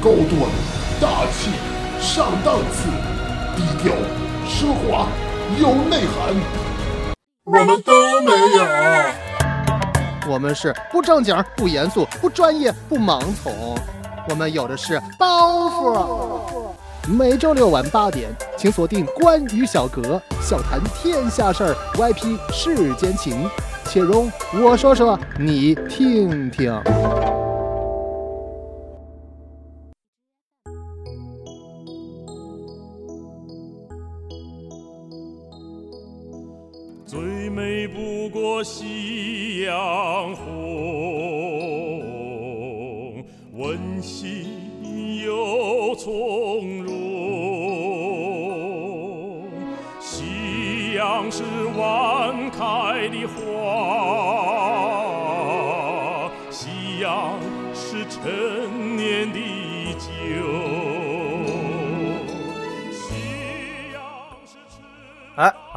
高端、大气、上档次、低调、奢华、有内涵，我们都没有。我们是不正经、不严肃、不专业、不盲从，我们有的是包袱。每周六晚八点，请锁定《关于小格》，笑谈天下事儿，YP 世间情，且容我说说，你听听。不过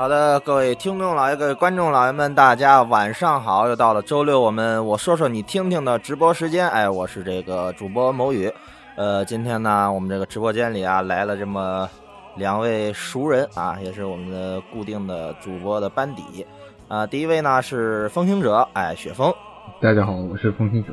好的，各位听众老爷、各位观众老爷们，大家晚上好！又到了周六，我们我说说你听听的直播时间。哎，我是这个主播某宇。呃，今天呢，我们这个直播间里啊，来了这么两位熟人啊，也是我们的固定的主播的班底。啊、第一位呢是风行者，哎，雪峰。大家好，我是风行者。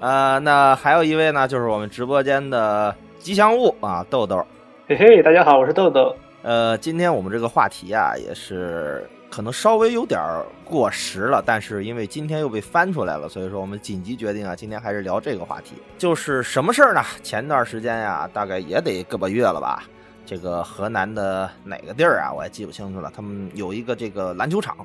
呃，那还有一位呢，就是我们直播间的吉祥物啊，豆豆。嘿嘿，大家好，我是豆豆。呃，今天我们这个话题啊，也是可能稍微有点过时了，但是因为今天又被翻出来了，所以说我们紧急决定啊，今天还是聊这个话题。就是什么事儿呢？前段时间呀，大概也得个把月了吧。这个河南的哪个地儿啊，我也记不清楚了。他们有一个这个篮球场，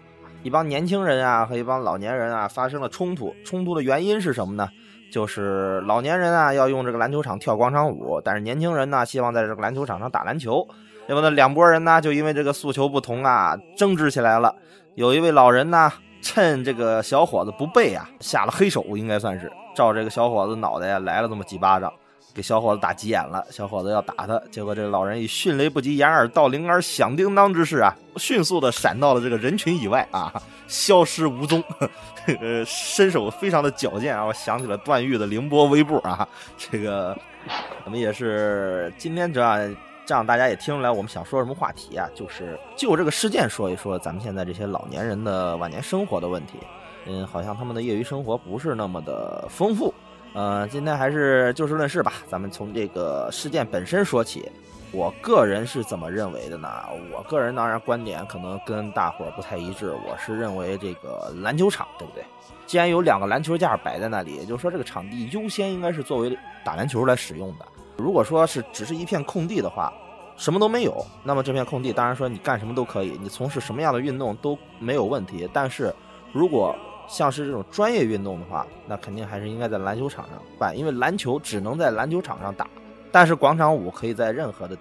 一帮年轻人啊和一帮老年人啊发生了冲突。冲突的原因是什么呢？就是老年人啊要用这个篮球场跳广场舞，但是年轻人呢希望在这个篮球场上打篮球。结果呢，两拨人呢就因为这个诉求不同啊，争执起来了。有一位老人呢，趁这个小伙子不备啊，下了黑手，应该算是照这个小伙子脑袋呀来了这么几巴掌，给小伙子打急眼了。小伙子要打他，结果这个老人以迅雷不及掩耳盗铃而响叮当之势啊，迅速的闪到了这个人群以外啊，消失无踪。呃，身手非常的矫健啊！我想起了段誉的凌波微步啊，这个我们也是今天这样。这样大家也听出来，我们想说什么话题啊？就是就这个事件说一说咱们现在这些老年人的晚年生活的问题。嗯，好像他们的业余生活不是那么的丰富。呃，今天还是就事论事吧，咱们从这个事件本身说起。我个人是怎么认为的呢？我个人当然观点可能跟大伙儿不太一致。我是认为这个篮球场，对不对？既然有两个篮球架摆在那里，也就是说这个场地优先应该是作为打篮球来使用的。如果说是只是一片空地的话，什么都没有，那么这片空地当然说你干什么都可以，你从事什么样的运动都没有问题。但是如果像是这种专业运动的话，那肯定还是应该在篮球场上办，因为篮球只能在篮球场上打，但是广场舞可以在任何的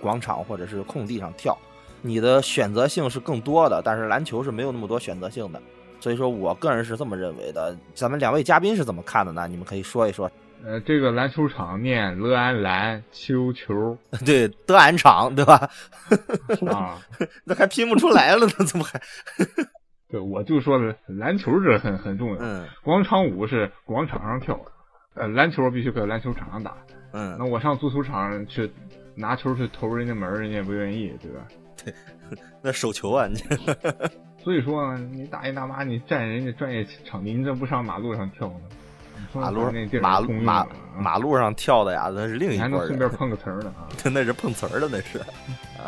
广场或者是空地上跳，你的选择性是更多的，但是篮球是没有那么多选择性的。所以说我个人是这么认为的。咱们两位嘉宾是怎么看的呢？你们可以说一说。呃，这个篮球场念乐安篮球球 对，德安场对吧？啊，那还拼不出来了呢，怎么还？对，我就说了，篮球这很很重要。嗯广场舞是广场上跳，呃，篮球必须搁篮球场上打。嗯那，我上足球场去拿球去投人家门，人家也不愿意，对吧？对那手球啊，你所以说，你大爷大妈，你占人家专业场地，你怎么不上马路上跳呢？马路那地儿马路马马路上跳的呀，那是另一你还能拨人，顺便碰个瓷儿呢啊！那是碰瓷儿的，那是。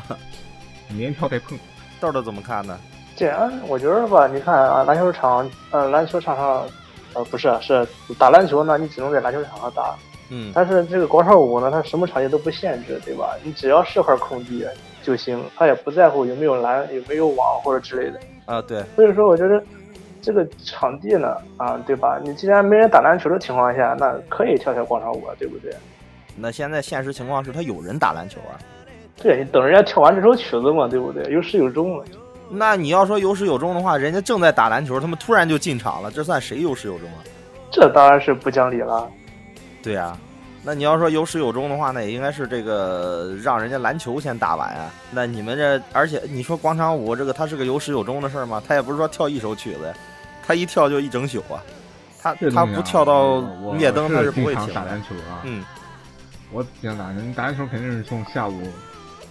连跳带碰。豆豆怎么看呢？这样，我觉得吧，你看啊，篮球场，呃，篮球场上，呃，不是，是打篮球呢，你只能在篮球场上打。嗯但是这个广场舞呢，它什么场地都不限制，对吧？你只要是块空地就行，它也不在乎有没有篮、有没有网或者之类的。啊，对，所以说，我觉得这个场地呢，啊，对吧？你既然没人打篮球的情况下，那可以跳跳广场舞啊，对不对？那现在现实情况是他有人打篮球啊。对你等人家跳完这首曲子嘛，对不对？有始有终嘛。那你要说有始有终的话，人家正在打篮球，他们突然就进场了，这算谁有始有终啊？这当然是不讲理了。对呀、那你要说有始有终的话，那也应该是这个让人家篮球先打完啊。那你们这，而且你说广场舞这个，它是个有始有终的事儿吗？它也不是说跳一首曲子呀，他一跳就一整宿啊。他他不跳到我灭灯，他嗯是不会停的经常打。篮球啊。嗯我想打你打篮球肯定是从下午，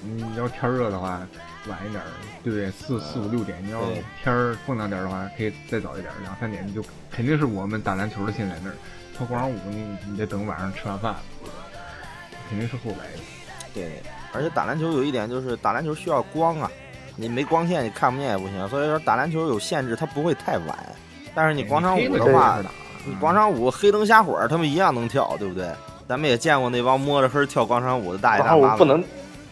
你要天热的话晚一点，对不对？四四五六点，你要天儿风凉点的话，可以再早一点，两三点你就肯定是我们打篮球的先在那儿，跳广场舞你你得等晚上吃完饭，肯定是后来的。对，而且打篮球有一点就是打篮球需要光啊，你没光线你看不见也不行，所以说打篮球有限制，它不会太晚。但是你广场舞的话，你广场舞黑灯瞎火，他们一样能跳，对不对？咱们也见过那帮摸着黑跳广场舞的大爷广大妈们。场舞不能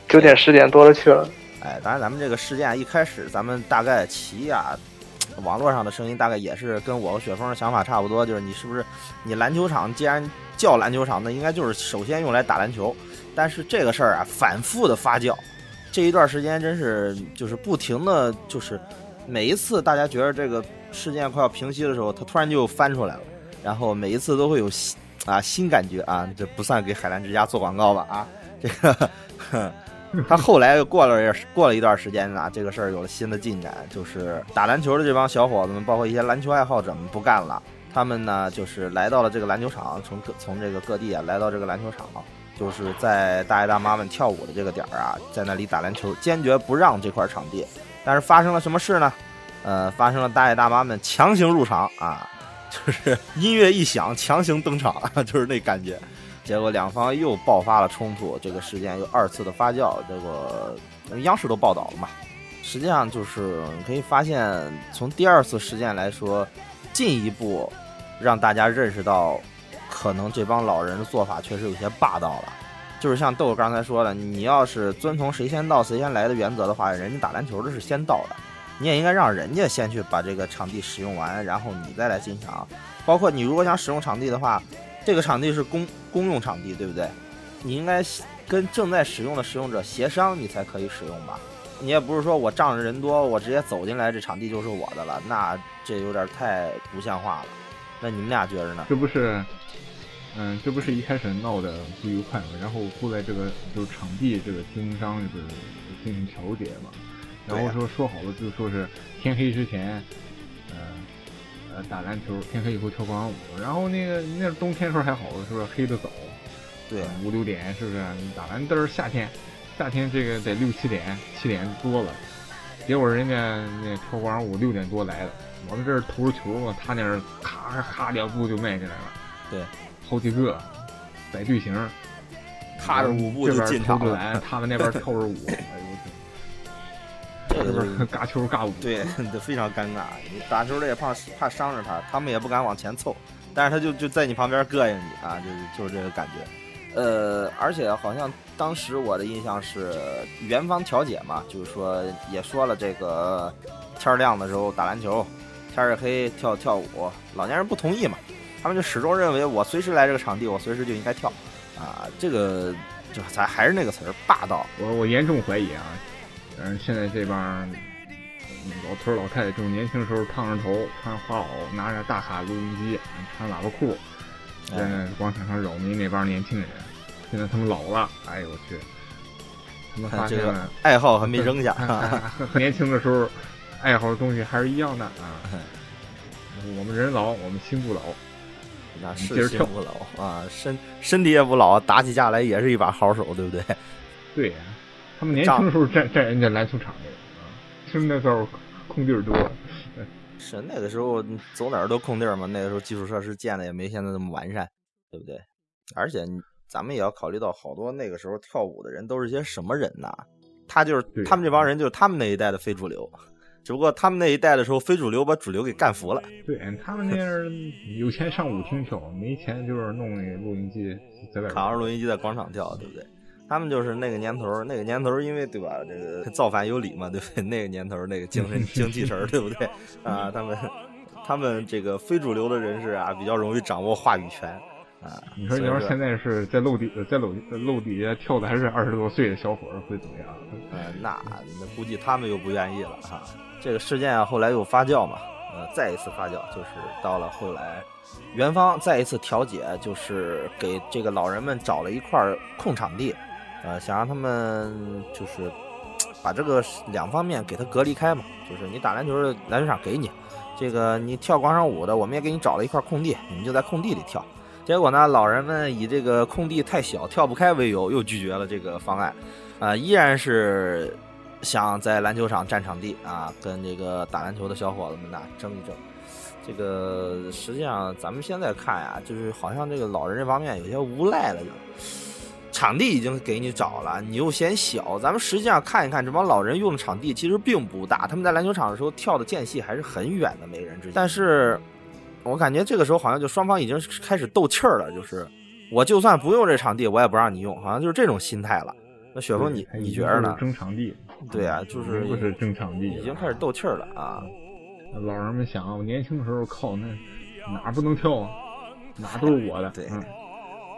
九点十点多了去了。哎，当然咱们这个事件一开始，咱们大概齐呀、网络上的声音大概也是跟我和雪峰的想法差不多，就是你是不是你篮球场既然叫篮球场，那应该就是首先用来打篮球。但是这个事儿啊，反复的发酵，这一段时间真是就是不停的，就是每一次大家觉得这个事件快要平息的时候，他突然就翻出来了，然后每一次都会有新啊新感觉啊，这不算给海澜之家做广告吧啊，这个。他后来又过了过了一段时间呢，这个事儿有了新的进展，就是打篮球的这帮小伙子们，包括一些篮球爱好者们不干了，他们呢就是来到了这个篮球场，从各从这个各地啊来到这个篮球场，就是在大爷大妈们跳舞的这个点儿啊，在那里打篮球，坚决不让这块场地。但是发生了什么事呢？呃，发生了大爷大妈们强行入场啊，就是音乐一响，强行登场，就是那感觉。结果两方又爆发了冲突，这个事件又二次的发酵，这个央视都报道了嘛。实际上就是你可以发现，从第二次事件来说，进一步让大家认识到，可能这帮老人的做法确实有些霸道了。就是像豆豆刚才说的，你要是遵从谁先到谁先来的原则的话，人家打篮球的是先到的，你也应该让人家先去把这个场地使用完，然后你再来进场。包括你如果想使用场地的话，这个场地是公公用场地，对不对？你应该跟正在使用的使用者协商，你才可以使用吧。你也不是说我仗着人多，我直接走进来，这场地就是我的了，那这有点太不像话了。那你们俩觉着呢？这不是，嗯，这不是一开始闹得不愉快嘛？然后后来这个就是场地这个经营商就是进行调解嘛，然后说说好了，就说是天黑之前，呃呃打篮球，天黑以后跳广场舞。然后那个那冬天时候还好，是不是黑的早？对，五六点是不是？你打完灯儿夏天，夏天这个得六七点，七点多了。结果人家那跳广场舞六点多来的，我们这儿投着球嘛，他那儿咔咔两步就迈进来了。对，好几个摆队形，踏着舞步就进场了。篮，他们那边 跳着舞，哎呦我这个是尬球尬舞，对，非常尴尬。你打球的也怕怕伤着他，他们也不敢往前凑，但是他就就在你旁边膈应你啊，就是就是这个感觉。呃，而且好像当时我的印象是元方调解嘛，就是说也说了这个天亮的时候打篮球，天儿黑跳跳舞，老年人不同意嘛，他们就始终认为我随时来这个场地，我随时就应该跳啊，这个就咱还是那个词儿霸道。我我严重怀疑啊，嗯，现在这帮老头老太太，就是年轻时候烫着头，穿花袄，拿着大卡录音机，穿喇叭裤。在广场上扰民那帮年轻人，现在他们老了，哎呦我去！他们发现了爱好还没扔下，年轻的时候爱好的东西还是一样的啊。我们人老，我们心不老，那是心不老啊，身身体也不老，打起架来也是一把好手，对不对？对呀，他们年轻的时候占占人家篮球场的啊，是那时候空地儿多。是那个时候走哪儿都空地儿嘛，那个时候基础设施建的也没现在那么完善，对不对？而且咱们也要考虑到，好多那个时候跳舞的人都是些什么人呐？他就是他们这帮人，就是他们那一代的非主流，只不过他们那一代的时候，非主流把主流给干服了。对他们那样有钱上舞厅跳，没钱就是弄那录音机在外扛着录音机在广场跳，对不对？他们就是那个年头，那个年头，因为对吧？这个 造反有理嘛，对不对？那个年头，那个精神 精气神，对不对？啊，他们他们这个非主流的人士啊，比较容易掌握话语权啊。你说，你要现在是在楼底在楼楼底下跳的还是二十多岁的小伙会怎么样？呃，那那估计他们又不愿意了哈。这个事件啊，后来又发酵嘛，呃，再一次发酵，就是到了后来，元芳再一次调解，就是给这个老人们找了一块空场地。呃，想让他们就是把这个两方面给他隔离开嘛，就是你打篮球的篮球场给你，这个你跳广场舞的，我们也给你找了一块空地，你们就在空地里跳。结果呢，老人们以这个空地太小跳不开为由，又拒绝了这个方案，啊，依然是想在篮球场占场地啊，跟这个打篮球的小伙子们呐争一争。这个实际上咱们现在看呀，就是好像这个老人这方面有些无赖了，就场地已经给你找了，你又嫌小。咱们实际上看一看这帮老人用的场地其实并不大，他们在篮球场的时候跳的间隙还是很远的，每个人之间。但是我感觉这个时候好像就双方已经开始斗气儿了，就是我就算不用这场地，我也不让你用，好像就是这种心态了。那雪峰，你你觉得呢？争场地。对啊，就是不是争场地，已经开始斗气儿了啊。老人们想，我年轻的时候靠那哪不能跳啊？哪都是我的，对，嗯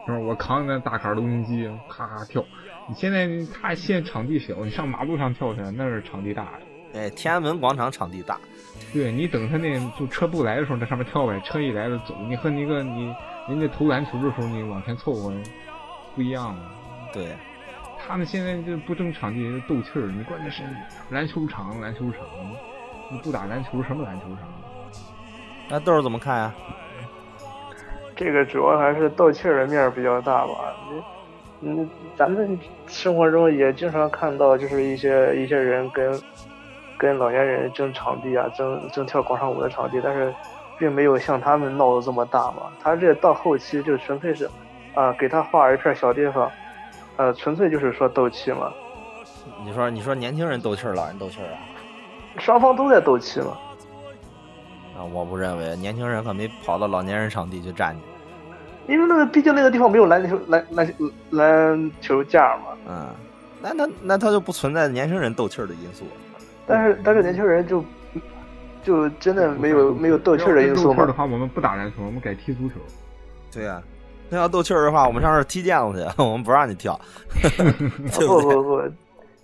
是吧？我扛着那大卡录音机，咔咔跳。你现在他现场地小，你上马路上跳去，那是场地大。哎，天安门广场场地大。对你等他那就车不来的时候，在上面跳呗；车一来了走。你和那个你人家投篮球的时候，你往前凑合不一样了。对，他们现在就不争场地，斗气儿。你关键是篮球场，篮球场。你不打篮球，什么篮球场？那豆儿怎么看呀？这个主要还是斗气儿的面比较大吧。你，嗯，咱们生活中也经常看到，就是一些一些人跟跟老年人争场地啊，争争跳广场舞的场地，但是并没有像他们闹得这么大嘛。他这到后期就纯粹是啊，给他划一片小地方，呃，纯粹就是说斗气嘛。你说，你说年轻人斗气儿，老人斗气儿啊？双方都在斗气嘛。啊，我不认为，年轻人可没跑到老年人场地去站去。因为那个，毕竟那个地方没有篮球篮篮篮球架嘛。嗯，那那那他就不存在年轻人斗气儿的因素。但是但是年轻人就就真的没有没有斗气儿的因素吗？斗气儿的话，我们不打篮球，我们改踢足球。对呀，那要斗气儿的话，我们上那踢毽子去，我们不让你跳。不不不。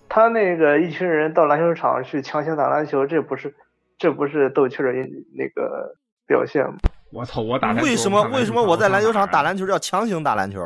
他那个一群人到篮球场去强行打篮球，这不是这不是斗气的那个表现吗？我操！我打篮球为什么为什么我在篮球场打篮球要强行打篮球？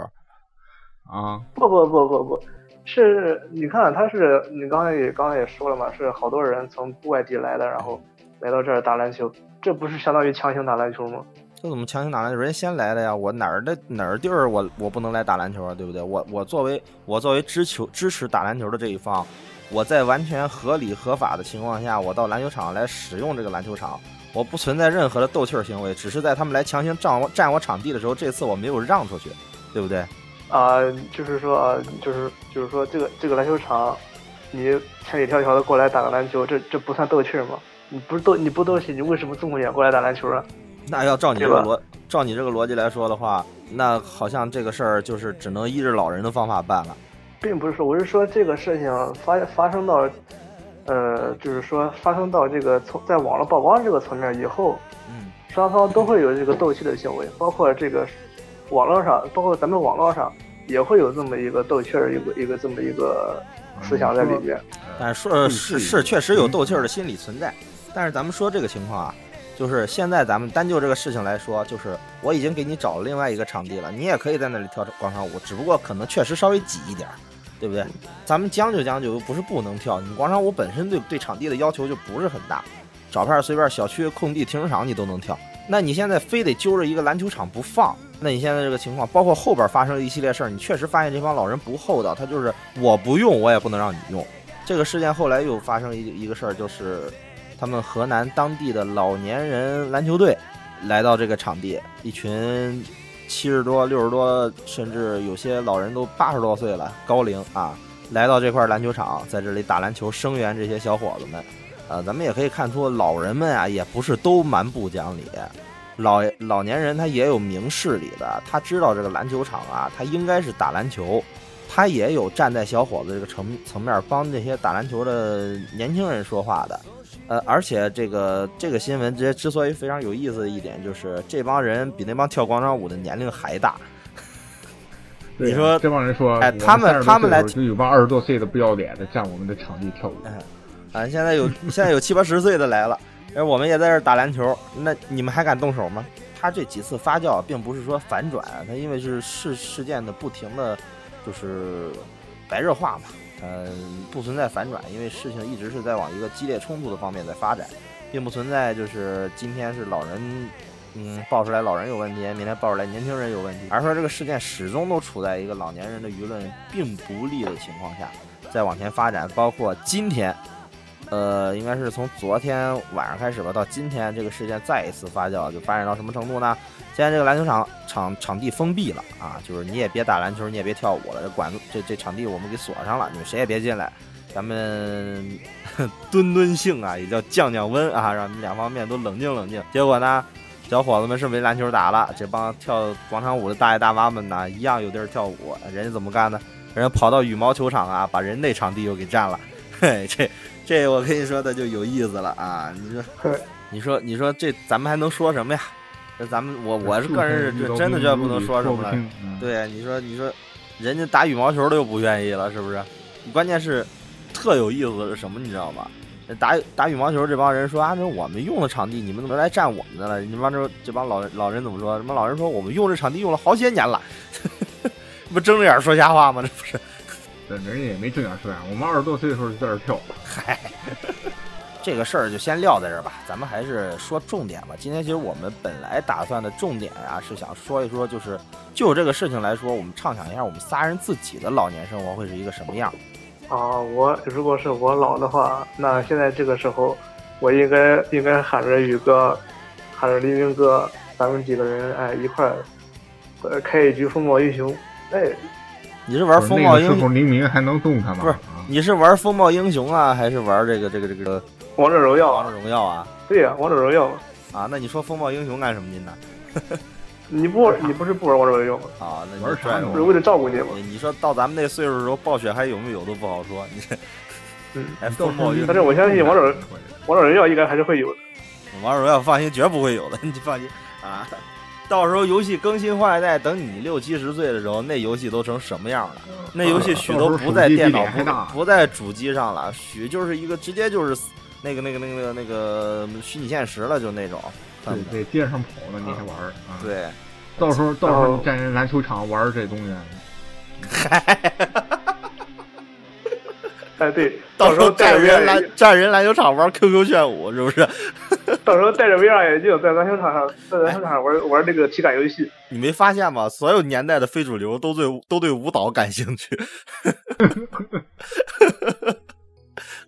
啊！不不不不不，是你看他是你刚才也刚才也说了嘛，是好多人从外地来的，然后来到这儿打篮球，这不是相当于强行打篮球吗？这怎么强行打篮球？人先来的呀！我哪儿的哪儿地儿，我我不能来打篮球啊？对不对？我我作为我作为支球支持打篮球的这一方，我在完全合理合法的情况下，我到篮球场来使用这个篮球场，我不存在任何的斗气儿行为，只是在他们来强行占我占我场地的时候，这次我没有让出去，对不对？啊，就是说啊，就是就是说，这个这个篮球场，你千里迢迢的过来打个篮球，这这不算斗气吗？你不是斗你不斗气，你为什么这么远过来打篮球啊？那要照你这个逻，照你这个逻辑来说的话，那好像这个事儿就是只能依着老人的方法办了，并不是说，我是说这个事情发发生到，呃，就是说发生到这个从在网络曝光这个层面以后，嗯，双方都会有这个斗气的行为，包括这个网络上，包括咱们网络上也会有这么一个斗气儿，一个一个这么一个思想在里面。但是说是是确实有斗气儿的心理存在，但是咱们说这个情况啊。就是现在，咱们单就这个事情来说，就是我已经给你找了另外一个场地了，你也可以在那里跳广场舞，只不过可能确实稍微挤一点，对不对？咱们将就将就，又不是不能跳。你广场舞本身对对场地的要求就不是很大，找片随便小区空地停车场你都能跳。那你现在非得揪着一个篮球场不放，那你现在这个情况，包括后边发生的一系列事儿，你确实发现这帮老人不厚道，他就是我不用，我也不能让你用。这个事件后来又发生一一个事儿，就是。他们河南当地的老年人篮球队来到这个场地，一群七十多、六十多，甚至有些老人都八十多岁了，高龄啊，来到这块篮球场，在这里打篮球，声援这些小伙子们。呃，咱们也可以看出，老人们啊，也不是都蛮不讲理，老老年人他也有明事理的，他知道这个篮球场啊，他应该是打篮球，他也有站在小伙子这个层层面帮这些打篮球的年轻人说话的。呃，而且这个这个新闻之之所以非常有意思的一点，就是这帮人比那帮跳广场舞的年龄还大。你说这帮人说，哎，他们他们来就有帮二十多岁的不要脸的占我们的场地跳舞。啊，现在有现在有七八十岁的来了，而我们也在这打篮球，那你们还敢动手吗？他这几次发酵，并不是说反转，他因为是事事件的不停的，就是白热化嘛。嗯，不存在反转，因为事情一直是在往一个激烈冲突的方面在发展，并不存在就是今天是老人嗯，爆出来老人有问题，明天爆出来年轻人有问题，而说这个事件始终都处在一个老年人的舆论并不利的情况下，在往前发展，包括今天，呃，应该是从昨天晚上开始吧，到今天这个事件再一次发酵，就发展到什么程度呢？现在这个篮球场场场地封闭了啊，就是你也别打篮球，你也别跳舞了，这管子这这场地我们给锁上了，你们谁也别进来，咱们 蹲蹲性啊，也叫降降温啊，让你们两方面都冷静冷静。结果呢？小伙子们是没篮球打了，这帮跳广场舞的大爷大妈们呢，一样有地儿跳舞。人家怎么干呢？人家跑到羽毛球场啊，把人那场地又给占了。嘿，这这我跟你说的就有意思了啊！你说，你说，你说这咱们还能说什么呀？这咱们我我是个人是真的觉得不能说什么了。对，你说你说，人家打羽毛球的又不愿意了，是不是？关键是特有意思是什么？你知道吗？打打羽毛球这帮人说啊，这我们用的场地，你们怎么来占我们的了？你帮这这帮老人老人怎么说？什么老人说我们用这场地用了好些年了，不睁着眼说瞎话吗？这不是？人家也没正眼说呀。我们二十多岁的时候就在这跳。嗨，这个事儿就先撂在这儿吧。咱们还是说重点吧。今天其实我们本来打算的重点啊，是想说一说，就是就这个事情来说，我们畅想一下我们仨人自己的老年生活会是一个什么样。啊，我如果是我老的话，那现在这个时候，我应该应该喊着宇哥，喊着黎明哥，咱们几个人哎一块儿，呃开一局风暴英雄。哎，你是玩风暴英雄？黎明还能动他吗？不是，你是玩风暴英雄啊，还是玩这个这个这个王者荣耀？王者荣耀啊？对呀，王者荣耀。啊，那你说风暴英雄干什么去呢？你不，你不是不玩王者荣耀吗？啊，那玩啥？不是为了照顾你吗？你说到咱们那岁数的时候，暴雪还有没有都不好说。你这，嗯，哎，风暴英雄，但是我相信王者王者荣耀应该还是会有的。王者荣耀放心，绝不会有的，你放心啊。到时候游戏更新换代，等你六七十岁的时候，那游戏都成什么样了？那游戏许都不在电脑，不不在主机上了，许就是一个直接就是那个那个那个那个虚拟现实了，就那种。对对，街上跑呢，你还玩儿？对。到时候，到时候站人篮球场玩这东西。嗨，哎，对，到时候站人篮站人篮球场玩 QQ 炫舞，是不是？到时候戴着 VR 眼镜在篮球场上，在篮球场上玩玩那个体感游戏。你没发现吗？所有年代的非主流都对都对舞蹈感兴趣。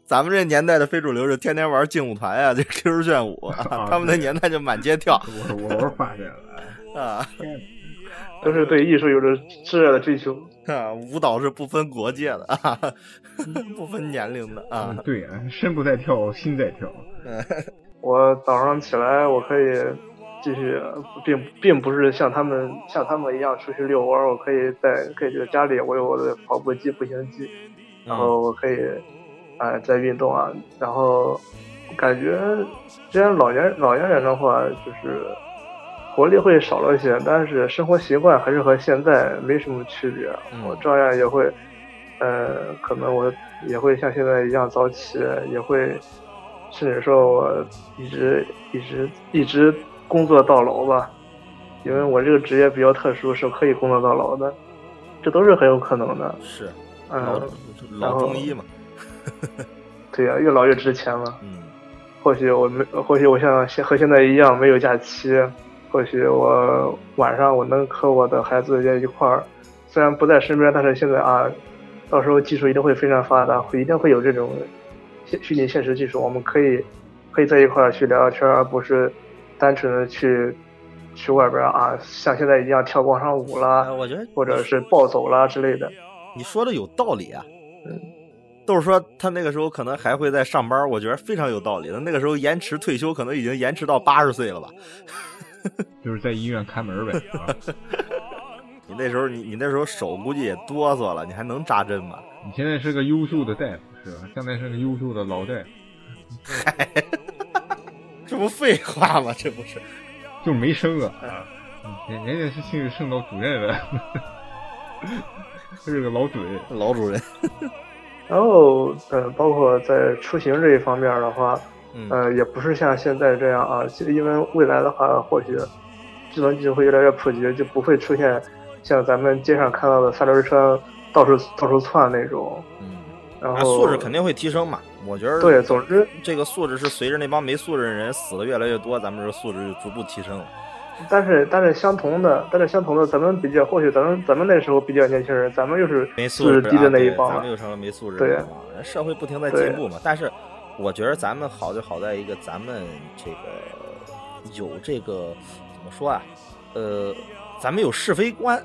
咱们这年代的非主流是天天玩劲舞团呀，这 QQ 炫舞，他们那年代就满街跳。我我发现了。啊，都是对艺术有着炽热的追求 啊！舞蹈是不分国界的啊，不分年龄的啊。对啊，身不在跳，心在跳。我早上起来，我可以继续，并并不是像他们像他们一样出去遛弯，我可以在可以在家里，我有我的跑步机、步行机，然后我可以啊在运动啊，然后感觉，既然老年老年人的话，就是。活力会少了一些，但是生活习惯还是和现在没什么区别。我照样也会，呃，可能我也会像现在一样早起，也会，甚至说我一直一直一直工作到老吧。因为我这个职业比较特殊，是可以工作到老的，这都是很有可能的。是，嗯，老中医嘛。对呀，越老越值钱嘛。嗯。或许我没，或许我像现和现在一样没有假期。或许我晚上我能和我的孩子在一块儿，虽然不在身边，但是现在啊，到时候技术一定会非常发达，会一定会有这种虚虚拟现实技术，我们可以可以在一块儿去聊聊天，而不是单纯的去去外边啊，像现在一样跳广场舞啦，我觉得或者是暴走啦之类的。你说的有道理啊，嗯，都是说他那个时候可能还会在上班，我觉得非常有道理。他那个时候延迟退休，可能已经延迟到八十岁了吧。就是在医院看门呗。你那时候，你你那时候手估计也哆嗦了，你还能扎针吗？你现在是个优秀的大夫，是吧？现在是个优秀的老大夫。嗨，这不废话吗？这不是，就没升啊。人人家是现在升到主任了，是个老主任，老主任。然后，呃，包括在出行这一方面的话。呃，也不是像现在这样啊，因为未来的话，或许智能技术会越来越普及，就不会出现像咱们街上看到的三轮车到处到处窜那种。嗯，然后素质肯定会提升嘛，我觉得。对，总之这个素质是随着那帮没素质的人死的越来越多，咱们这素质就逐步提升了。但是但是相同的，但是相同的，咱们比较或许咱们咱们那时候比较年轻人，咱们又是素质低的那一帮咱们又成了没素质对的那一帮。社会不停在进步嘛，但是我觉得咱们好就好在一个，咱们这个有这个怎么说啊？呃，咱们有是非观，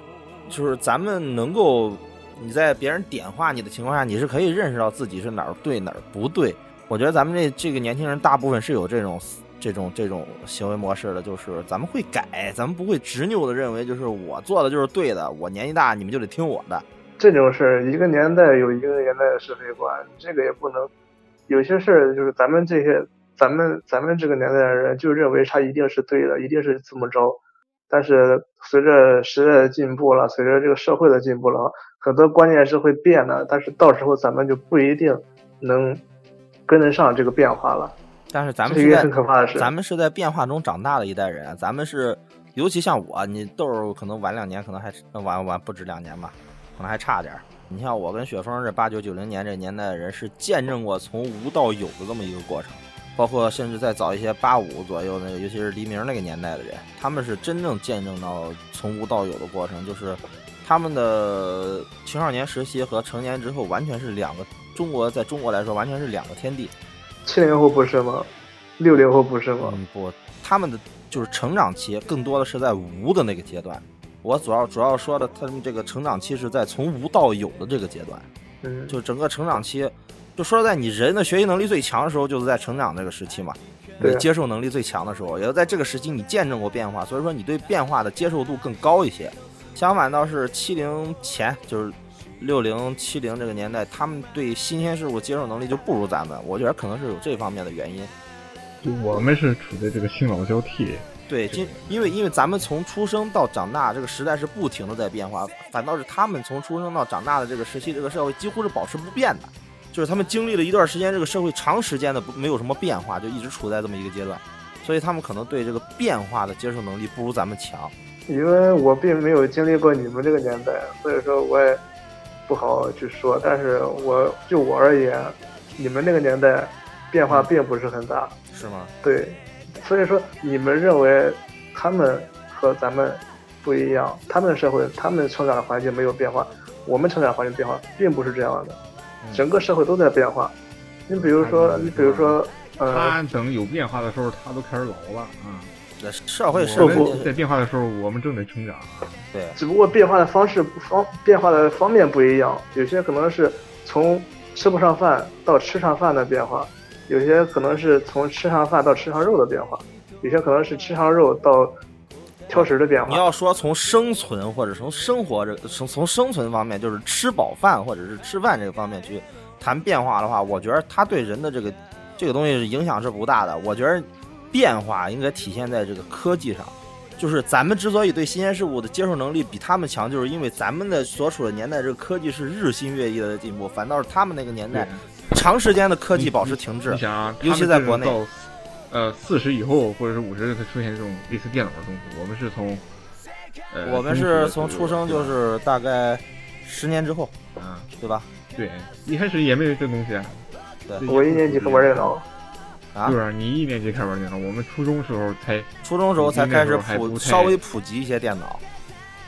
就是咱们能够你在别人点化你的情况下，你是可以认识到自己是哪儿对哪儿不对。我觉得咱们这这个年轻人大部分是有这种这种这种行为模式的，就是咱们会改，咱们不会执拗的认为就是我做的就是对的，我年纪大你们就得听我的。这种事儿，一个年代有一个年代的是非观，这个也不能。有些事儿就是咱们这些，咱们咱们这个年代的人就认为他一定是对的，一定是这么着。但是随着时代的进步了，随着这个社会的进步了，很多观念是会变的。但是到时候咱们就不一定能跟得上这个变化了。但是咱们这是一个是在很可怕的事。咱们是在变化中长大的一代人，咱们是，尤其像我，你豆儿可能晚两年，可能还呃晚晚不止两年吧，可能还差点儿。你像我跟雪峰这八九九零年这年代的人，是见证过从无到有的这么一个过程，包括甚至再早一些八五左右那个，尤其是黎明那个年代的人，他们是真正见证到从无到有的过程，就是他们的青少年时期和成年之后完全是两个，中国在中国来说完全是两个天地。七零后不是吗？六零后不是吗？嗯，不，他们的就是成长期更多的是在无的那个阶段。我主要主要说的，他们这个成长期是在从无到有的这个阶段，嗯，就整个成长期，就说实在你人的学习能力最强的时候，就是在成长这个时期嘛，对你接受能力最强的时候，也就在这个时期你见证过变化，所以说你对变化的接受度更高一些。相反倒是七零前，就是六零七零这个年代，他们对新鲜事物接受能力就不如咱们，我觉得可能是有这方面的原因。就我们是处在这个新老交替，对，因因为因为咱们从出生到长大，这个时代是不停的在变化，反倒是他们从出生到长大的这个时期，这个社会几乎是保持不变的，就是他们经历了一段时间，这个社会长时间的不没有什么变化，就一直处在这么一个阶段，所以他们可能对这个变化的接受能力不如咱们强。因为我并没有经历过你们这个年代，所以说我也不好去说。但是我就我而言，你们那个年代变化并不是很大，是吗？对，所以说你们认为他们和咱们不一样，他们的社会、他们成长的环境没有变化，我们成长环境变化，并不是这样的，整个社会都在变化。你比如说，你比如说，呃，他等有变化的时候，他都开始老了啊。这社会是我不在变化的时候，我们正在成长。对，只不过变化的方式方变化的方面不一样，有些可能是从吃不上饭到吃上饭的变化，有些可能是从吃上饭到吃上肉的变化，有些可能是吃上肉到挑食的变化。你要说从生存或者从生活这从从生存方面，就是吃饱饭或者是吃饭这个方面去谈变化的话，我觉得它对人的这个这个东西影响是不大的。我觉得变化应该体现在这个科技上，就是咱们之所以对新鲜事物的接受能力比他们强，就是因为咱们的所处的年代这个科技是日新月异的进步，反倒是他们那个年代长时间的科技保持停滞你。想啊，尤其在国内呃四十以后或者是五十才出现这种类似电脑的东西，我们是从呃我们是从出生就是大概十年之后，啊，对吧？对，一开始也没有这东西啊。对我一年级刚玩电脑，啊对啊你一年级开始玩电脑，我们初中时候才初中时候才开始普稍微普及一些电脑。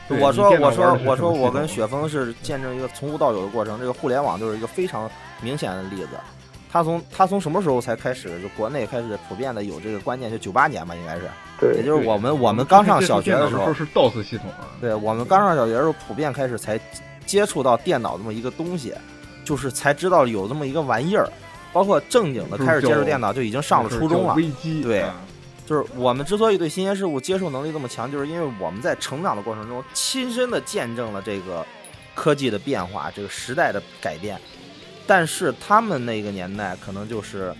我说我说我说我跟雪峰是见证一个从无到有的过程，这个互联网就是一个非常明显的例子。他从他从什么时候才开始就国内开始普遍的有这个观念？就九八年吧，应该是，对也，就是我们我们刚上小学的时候是 DOS 系统啊。对我们刚上小学的时候，普遍开始才接触到电脑这么一个东西，就是才知道有这么一个玩意儿。包括正经的开始接触电脑，就已经上了初中了。危机对啊就是我们之所以对新鲜事物接受能力这么强，就是因为我们在成长的过程中亲身的见证了这个科技的变化，这个时代的改变。但是他们那个年代可能就是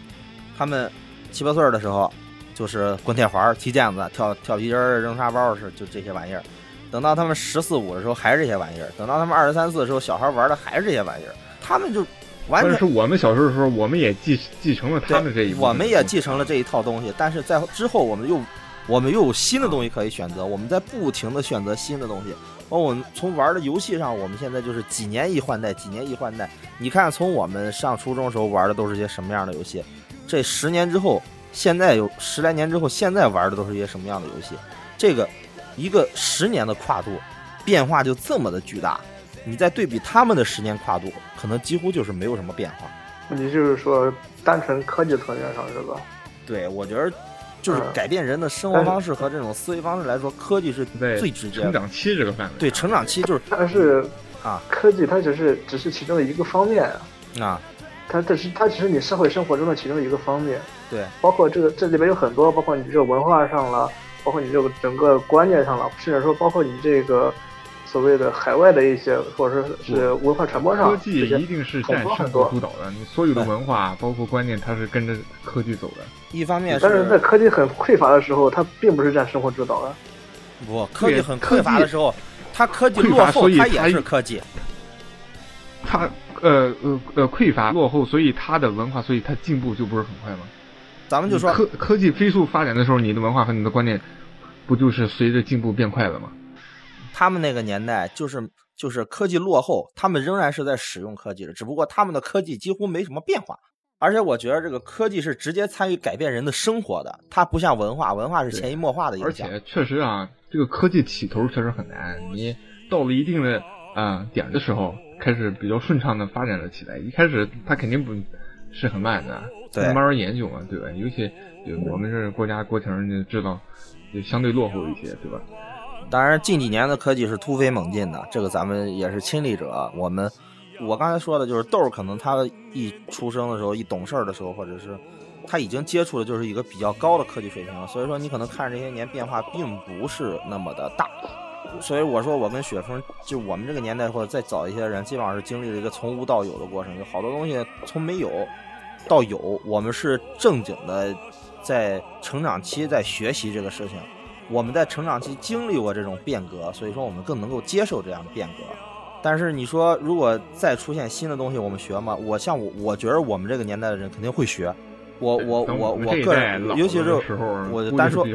他们七八岁的时候，就是滚铁环、踢毽子、跳跳皮筋儿、扔沙包是就这些玩意儿。等到他们十四五的时候还是这些玩意儿，等到他们二十三四的时候，小孩玩的还是这些玩意儿。他们就完全但是我们小时候的时候，我们也继继承了他们这一我们也继承了这一套东西，但是在之后我们又我们又有新的东西可以选择，我们在不停的选择新的东西。包括我们从玩的游戏上，我们现在就是几年一换代，几年一换代。你看，从我们上初中时候玩的都是些什么样的游戏？这十年之后，现在有十来年之后，现在玩的都是一些什么样的游戏？这个一个十年的跨度，变化就这么的巨大。你再对比他们的十年跨度，可能几乎就是没有什么变化。你就是说，单纯科技层面上是吧？对，我觉得就是改变人的生活方式和这种思维方式来说，科技是在最直接的。成长期这个范围，对成长期就是，但是啊，科技它只是只是其中的一个方面啊，啊，它这是它只是你社会生活中的其中一个方面。对，包括这个这里边有很多，包括你这个文化上了，包括你这个整个观念上了，甚至说包括你这个。所谓的海外的一些，或者说是文化传播上，科技一定是占生活主导的。你所有的文化，包括观念，它是跟着科技走的。一方面，但是在科技很匮乏的时候，它并不是占生活主导的。不，科技很匮乏的时候，它科技落后，它也是科技。它呃呃呃匮乏落后，所以它的文化，所以它进步就不是很快吗？咱们就说科科技飞速发展的时候，你的文化和你的观念，不就是随着进步变快了吗？他们那个年代就是就是科技落后，他们仍然是在使用科技的，只不过他们的科技几乎没什么变化。而且我觉得这个科技是直接参与改变人的生活的，它不像文化，文化是潜移默化的影响。而且确实啊，这个科技起头确实很难，你到了一定的啊点的时候，开始比较顺畅的发展了起来。一开始它肯定不是很慢的，慢慢研究嘛，对吧？尤其我们这国家国情就知道，就相对落后一些，对吧？当然，近几年的科技是突飞猛进的，这个咱们也是亲历者。我们，我刚才说的就是豆儿，可能他一出生的时候，一懂事儿的时候，或者是他已经接触的就是一个比较高的科技水平，所以说你可能看这些年变化并不是那么的大。所以我说，我跟雪峰，就我们这个年代或者再早一些人，基本上是经历了一个从无到有的过程，有好多东西从没有到有，我们是正经的在成长期在学习这个事情。我们在成长期经历过这种变革，所以说我们更能够接受这样的变革。但是你说，如果再出现新的东西，我们学吗？我像我，我觉得我们这个年代的人肯定会学。我我我我个人，尤其是我单说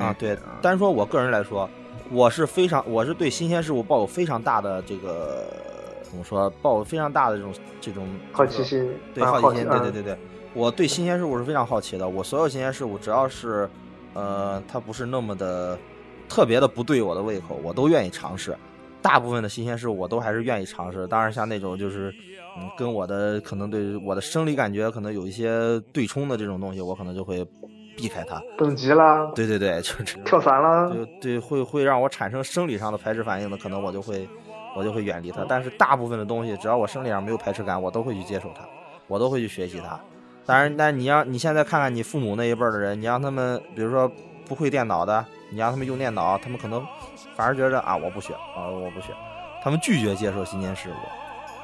啊，对，单说我个人来说，我是非常，我是对新鲜事物抱有非常大的这个怎么说，抱有非常大的这种这种好奇心，对好奇心，对对对对，我对新鲜事物是非常好奇的。我所有新鲜事物，只要是。呃，它不是那么的特别的不对我的胃口，我都愿意尝试。大部分的新鲜事物我都还是愿意尝试。当然，像那种就是嗯，跟我的可能对我的生理感觉可能有一些对冲的这种东西，我可能就会避开它。等级啦？对对对，就是 跳伞啦？对对，会会让我产生生理上的排斥反应的，可能我就会我就会远离它。但是大部分的东西，只要我生理上没有排斥感，我都会去接受它，我都会去学习它。当然，但你要你现在看看你父母那一辈的人，你让他们，比如说不会电脑的，你让他们用电脑，他们可能反而觉得啊，我不学啊，我不学，他们拒绝接受新鲜事物。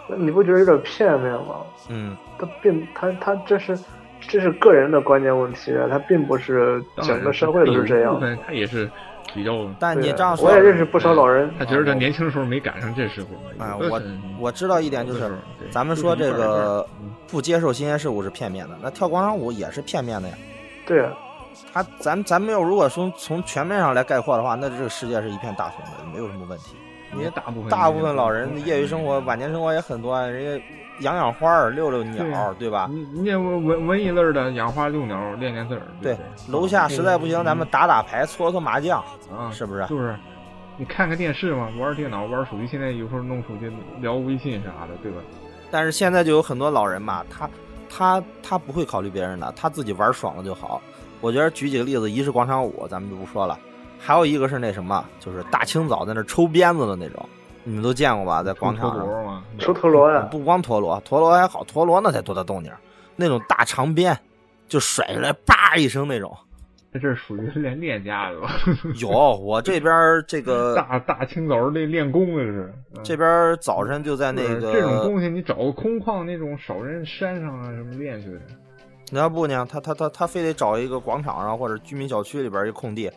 那你不觉得有点片面吗？嗯，他并他他这是这是个人的观念问题，他并不是整个社会都是这样。他也是。比较，但你这样说，我也认识不少老人。他觉得他年轻的时候没赶上这时候。啊，我我知道一点就是，咱们说这个不接受新鲜事物是片面的，那跳广场舞也是片面的呀。对啊，他咱咱们要，如果说从全面上来概括的话，那这个世界是一片大同的，没有什么问题。你大部分大部分老人业余生活、晚年生活也很多，人家。养养花儿遛遛鸟，对吧？你你文文文艺类的养花遛鸟练练字儿。对，楼下实在不行，咱们打打牌、搓搓麻将，啊，是不是？就是，你看看电视嘛，玩电脑、玩手机，现在有时候弄手机聊微信啥的，对吧？但是现在就有很多老人嘛，他他他不会考虑别人的，他自己玩爽了就好。我觉得举几个例子，一是广场舞，咱们就不说了，还有一个是那什么，就是大清早在那抽鞭子的那种。你们都见过吧，在广场上抽陀螺呀？不光陀螺，陀螺还好，陀螺那才多大动静那种大长鞭，就甩出来，叭一声那种。这属于练练家的吧？有，我这边这个 大大清早练练功的是。这边早晨就在那个这种东西，你找个空旷那种少人山上啊什么练去。那不呢？他他他他非得找一个广场上或者居民小区里边一空地，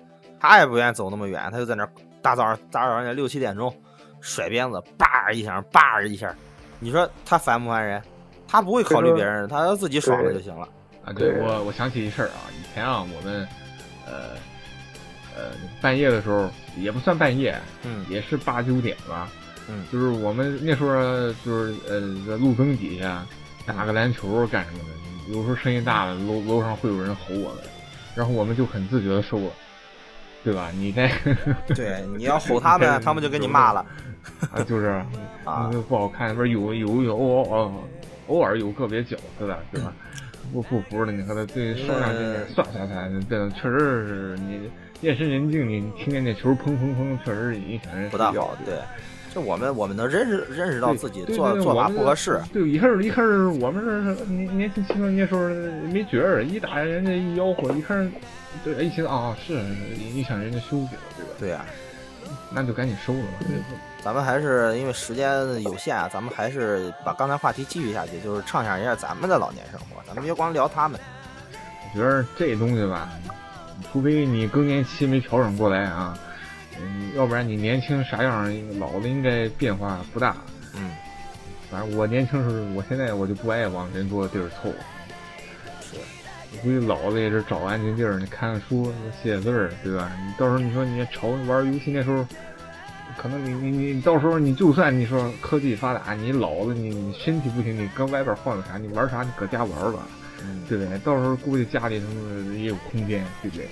他也不愿意走那么远，他就在那大早上大早上六七点钟。甩鞭子，叭一下，叭一下，你说他烦不烦人？他不会考虑别人，他自己爽了就行了。啊，对我我想起一事儿啊，以前啊，我们呃呃半夜的时候也不算半夜，嗯，也是八九点吧，嗯，就是我们那时候就是呃在路灯底下打个篮球干什么的，有时候声音大了，楼楼上会有人吼我们，然后我们就很自觉的收了。对吧？你在 对，你要吼他们，他们就给你骂了。啊，就是 啊，不好看，不是有有有偶偶偶尔有个别角色的，对吧？不不服的，你和他对说两句算算算，这确实是你夜深人静，你听见那球砰砰砰，确实影响人不大好。对，就我们我们能认识认识到自己做做法不合适。对，一开始一开始我们是年年轻青少年时候没觉儿，一打人家一吆喝，一看，对，一寻思啊，是影响人家休息了，对吧？对呀，那就赶紧收了吧。咱们还是因为时间有限啊，咱们还是把刚才话题继续下去，就是畅想一下咱们的老年生活。咱们别光聊他们。我觉得这东西吧，除非你更年期没调整过来啊，嗯，要不然你年轻啥样，老了应该变化不大。嗯，反正我年轻时候，我现在我就不爱往人多的地儿凑。是，估计老子也是找安静地儿，你看看书，写写字儿，对吧？你到时候你说你愁玩游戏那时候。可能你你你到时候你就算你说科技发达，你老了你你身体不行，你搁外边换个啥？你玩啥？你搁家玩吧，对不对？到时候估计家里什么也有空间，对不对？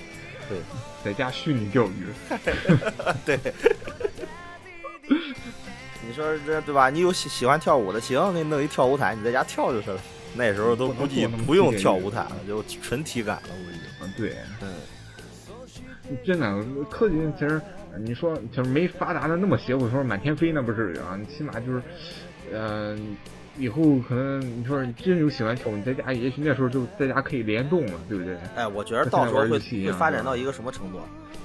对，在家虚拟钓鱼。对。你说这对吧？你有喜喜欢跳舞的，行，给你弄一跳舞毯，你在家跳就是了。那时候都估计不用跳舞毯了，就纯体感了，估计。嗯，对，嗯，真的科技其实。你说就是没发达的那么邪乎，说满天飞那不至于啊，你起码就是，呃，以后可能你说你真有喜欢跳舞，你在家也许那时候就在家可以联动了，对不对？哎，我觉得到时候会会发展到一个什么程度？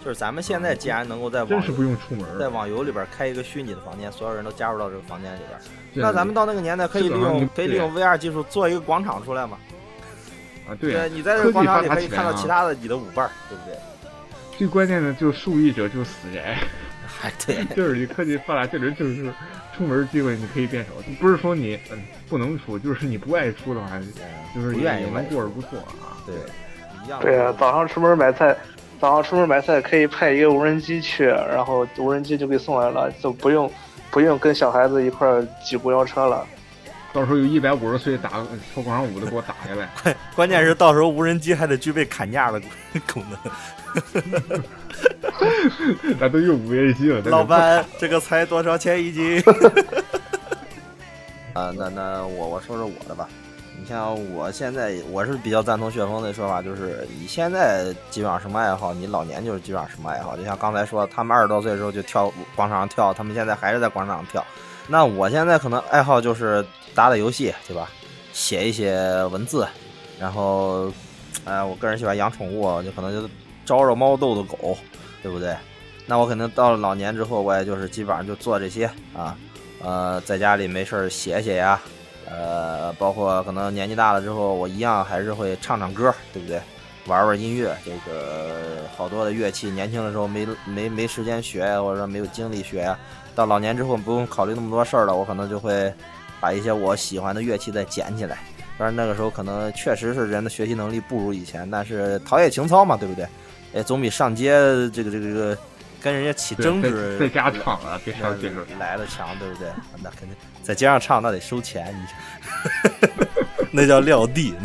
就是咱们现在既然能够在网真是不用出门，在网游里边开一个虚拟的房间，所有人都加入到这个房间里边，那咱们到那个年代可以利用可以利用 VR 技术做一个广场出来嘛？啊，对，你在这个广场里可以看到其他的你的舞伴，对不对？最关键的就受益者就是死宅，还对，就是你科技发达，这人就是出门机会你可以变少，不是说你嗯不能出，就是你不爱出的话，就是不愿意能过着不错啊。对，一样。对啊，早上出门买菜，早上出门买菜可以派一个无人机去，然后无人机就给送来了，就不用不用跟小孩子一块挤公交车了。到时候有一百五十岁打跳广场舞的给我打下来。关关键是到时候无人机还得具备砍价的功 能。那都用五 A 机了。老板，这个才多少钱一斤？啊，那那我我说说我的吧。你像我现在，我是比较赞同旋风的说法，就是你现在基本上什么爱好，你老年就是基本上什么爱好。就像刚才说，他们二十多岁的时候就跳广场上跳，他们现在还是在广场上跳。那我现在可能爱好就是打打游戏，对吧？写一写文字，然后，哎，我个人喜欢养宠物，就可能就招招猫逗逗狗，对不对？那我肯定到了老年之后，我也就是基本上就做这些啊，呃，在家里没事儿写写呀，呃，包括可能年纪大了之后，我一样还是会唱唱歌，对不对？玩玩音乐，这个好多的乐器，年轻的时候没没没时间学，或者说没有精力学。到老年之后不用考虑那么多事儿了，我可能就会把一些我喜欢的乐器再捡起来。但是那个时候可能确实是人的学习能力不如以前，但是陶冶情操嘛，对不对？也总比上街这个这个这个跟人家起争执在家唱啊，别上街来的强，对不对？那肯定在街上唱那得收钱，你 那叫撂地。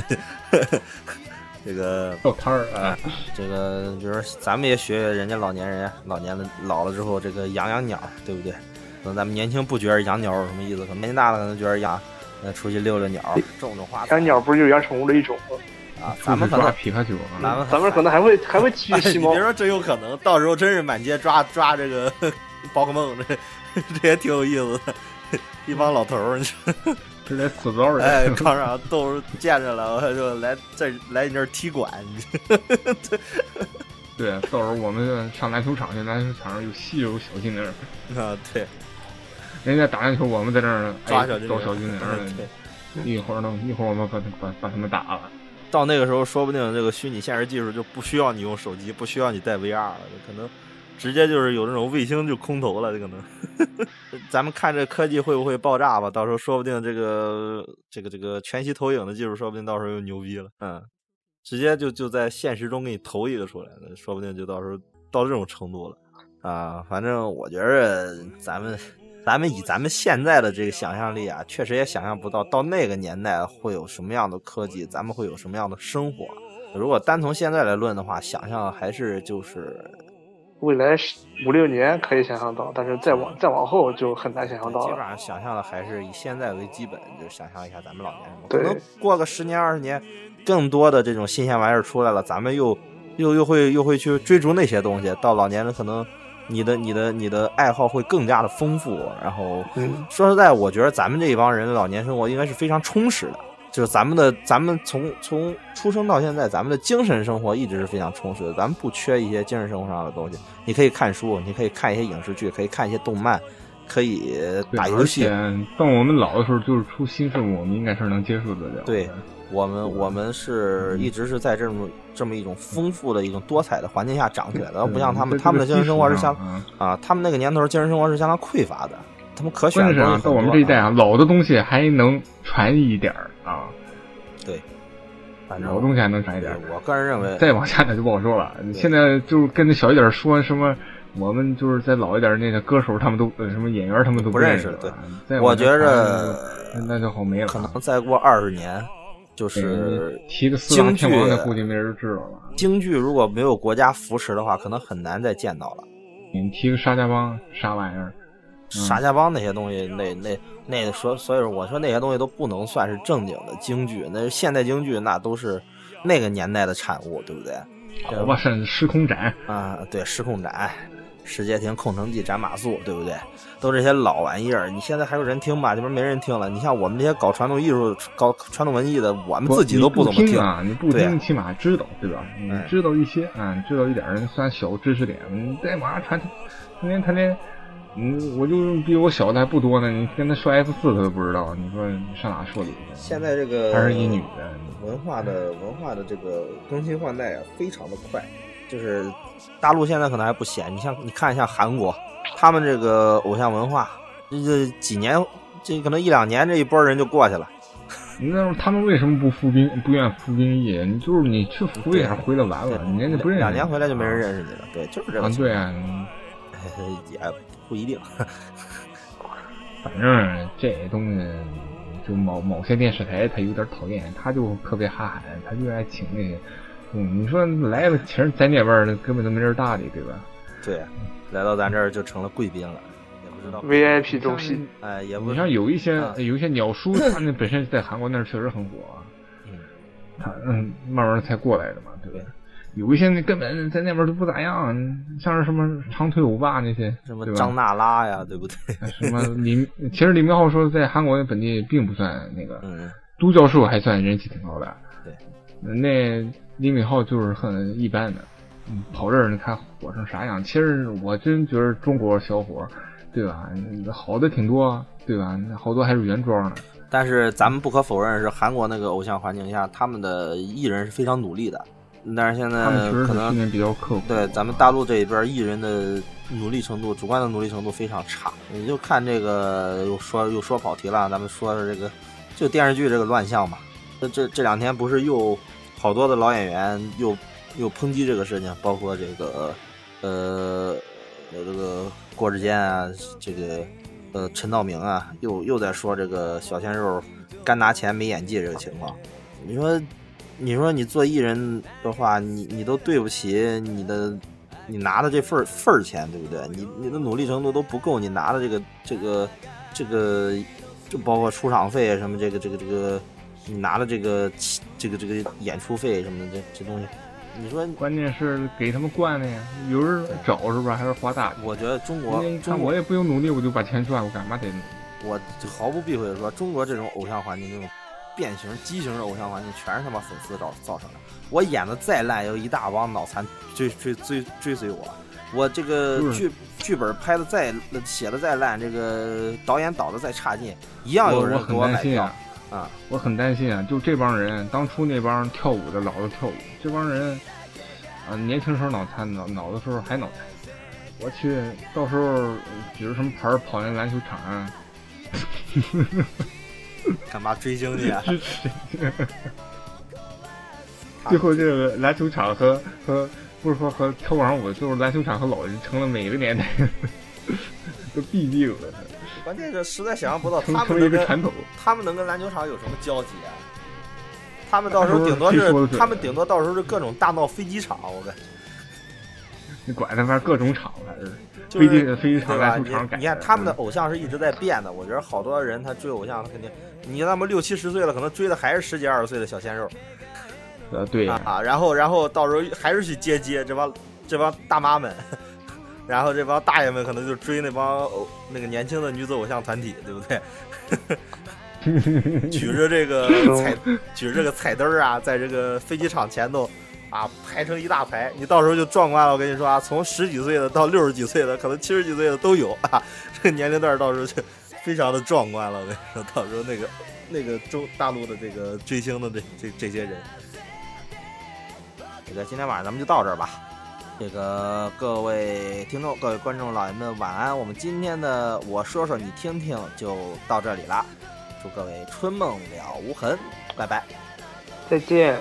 这个报摊儿啊，这个比如说咱们也学学人家老年人，老年的老了之后，这个养养鸟，对不对？可能咱们年轻不觉得养鸟有什么意思，可能年纪大了可能觉得养，呃，出去遛遛鸟，种种花。养鸟不是就养宠物的一种吗？啊，咱们可能皮卡丘，咱们咱们可能还会还会继续吸猫。别说真有可能，到时候真是满街抓抓这个 宝可梦，这 这也挺有意思的，一帮老头儿，你说。是来死招人，哎，矿上都见着了，我就来这来你这儿踢馆。对，到时候我们上篮球场去，篮球场上有稀有小精灵啊，对，人家打篮球，我们在那儿抓小小精灵。一会儿呢，一会儿我们把把把他们打了。到那个时候，说不定这个虚拟现实技术就不需要你用手机，不需要你带 VR 了，可能。直接就是有这种卫星就空投了，这可能，咱们看这科技会不会爆炸吧？到时候说不定这个这个这个全息投影的技术，说不定到时候又牛逼了。嗯，直接就就在现实中给你投一个出来，说不定就到时候到这种程度了啊！反正我觉着咱们咱们以咱们现在的这个想象力啊，确实也想象不到到那个年代会有什么样的科技，咱们会有什么样的生活。如果单从现在来论的话，想象还是就是。未来五六年可以想象到，但是再往再往后就很难想象到了。基本上想象的还是以现在为基本，就想象一下咱们老年什么，对可能过个十年二十年，更多的这种新鲜玩意儿出来了，咱们又又又会又会去追逐那些东西。到老年了，可能你的你的你的爱好会更加的丰富。然后嗯，说实在，我觉得咱们这一帮人的老年生活应该是非常充实的。就是咱们的，咱们从从出生到现在，咱们的精神生活一直是非常充实的，咱们不缺一些精神生活上的东西。你可以看书，你可以看一些影视剧，可以看一些动漫，可以打游戏。而且到我们老的时候，就是出新事物，我们应该是能接受得了。对我们，我们是一直是在这么这么一种丰富的一种多彩的环境下长起来的，不像他们，他们的精神生活是相啊。啊，他们那个年头精神生活是相当匮乏的，他们可选关键是啊，的东西很多到我们这一代啊，老的东西还能传一点儿啊，反正老东西还能传一点儿。我个人认为，再往下那就不好说了。现在就是跟那小一点说什么，我们就是再老一点那个歌手，他们都呃什么演员，他们都不认识了。再我觉着那就好没了。可能再过二十年，就是提个四大天王，那估计没人知道了。京剧如果没有国家扶持的话，可能很难再见到了。你提个沙家浜，啥玩意儿？沙家浜那些东西，那那那说，所以说我说那些东西都不能算是正经的京剧，那现代京剧那都是那个年代的产物，对不对？好吧，甚至时空斩，啊，对，时空斩、世界亭、空城计、斩马谡，对不对？都这些老玩意儿，你现在还有人听吗？这边没人听了。你像我们这些搞传统艺术、搞传统文艺的，我们自己都不怎么听啊！你不对听，起码知道，对吧？你哎知道一些啊，知道一点儿算小知识点。你在网上传，天天天天，嗯，我就比我小的还不多呢。你跟他说 F 四，他都不知道。你说你上哪说理去？现在这个还是一女的，文化的文化的这个更新换代啊，非常的快。就是大陆现在可能还不显，你像你看一下韩国，他们这个偶像文化，这这几年，这可能一两年这一波人就过去了。那他们为什么不服兵，不愿服兵役？你就是你去服也是回来完了，人家不认识。两年回来就没人认识你了，对，就是这个啊。对啊，也 不一定。反正这东西，就某某些电视台他有点讨厌，他就特别哈喊，他就爱请那些，嗯，你说来了，其实咱那边儿根本都没人搭理，对吧？对，来到咱这儿就成了贵宾了，也不知道，VIP 中心，哎，也不你像有一些啊有一些鸟叔，他那本身在韩国那儿确实很火，嗯，他嗯慢慢才过来的嘛，对不对？有一些那根本在那边都不咋样，像是什么长腿欧巴那些，什么张娜拉呀，对不对？什么李，其实李明浩说在韩国本地并不算那个，嗯，都教授还算人气挺高的，对，那李敏镐就是很一般的，嗯，跑这儿你看火成啥样？其实我真觉得中国小伙，对吧？好的挺多，对吧？好多还是原装的。但是咱们不可否认是韩国那个偶像环境下，他们的艺人是非常努力的。但是现在可能是训练比较刻苦。对咱们大陆这一边艺人的努力程度，主观的努力程度非常差。你就看这个，又说又说跑题了，咱们说的这个，就电视剧这个乱象吧。这这这两天不是又好多的老演员又又抨击这个事情，包括这个呃这个郭志坚啊，这个呃陈道明啊，又又在说这个小鲜肉干拿钱没演技这个情况。你说，你说你做艺人的话，你你都对不起你的你拿的这份份儿钱，对不对？你你的努力程度都不够，你拿的这个这个这个，就包括出场费啊什么这个这个这个，你拿的这个这个这个演出费什么的这这东西，你说关键是给他们惯的呀，有人找是不是？还是花大？我觉得中国人家一中国看我也不用努力，我就把钱赚，我干嘛得努力？我毫不避讳的说，中国这种偶像环境，这种变形、畸形的偶像环境，全是他妈粉丝造造成的。我演的再烂，有一大帮脑残追追追追随我。我这个剧剧本拍的再写的再烂，这个导演导的再差劲，一样有人给我买票担心啊，啊！我很担心啊，就这帮人，当初那帮跳舞的老的跳舞，这帮人啊，年轻时候脑残，脑脑的时候还脑残。我去，到时候呃举着什么牌儿跑进篮球场啊，干嘛追星去啊？支持。最后这个篮球场和和不是说和跳广场舞，就是篮球场和老人成了每个年代 都必定了，关键是实在想象不到成成了一他们能跟传统。他们能跟篮球场有什么交集啊？他们到时候顶多是他们顶多到时候是各种大闹飞机场，我感觉。你管他妈各种场，反正就是飞机飞机场对吧？你你看他们的偶像是一直在变的，我觉得好多人他追偶像，他肯定你那么六七十岁了，可能追的还是十几二十岁的小鲜肉呃对呀、啊，然后然后到时候还是去接接这帮这帮大妈们。然后这帮大爷们可能就追那帮偶那个年轻的女子偶像团体，对不对？举着这个 彩举着这个彩灯啊，在这个飞机场前头啊排成一大排，你到时候就壮观了。我跟你说啊，从十几岁的到六十几岁的，可能七十几岁的都有啊。这个年龄段到时候就非常的壮观了。我跟你说，到时候那个那个中大陆的这个追星的这这这些人，这个今天晚上咱们就到这儿吧。这个各位听众、各位观众、老爷们晚安。我们今天的我说说你听听就到这里了，祝各位春梦了无痕，拜拜。再见。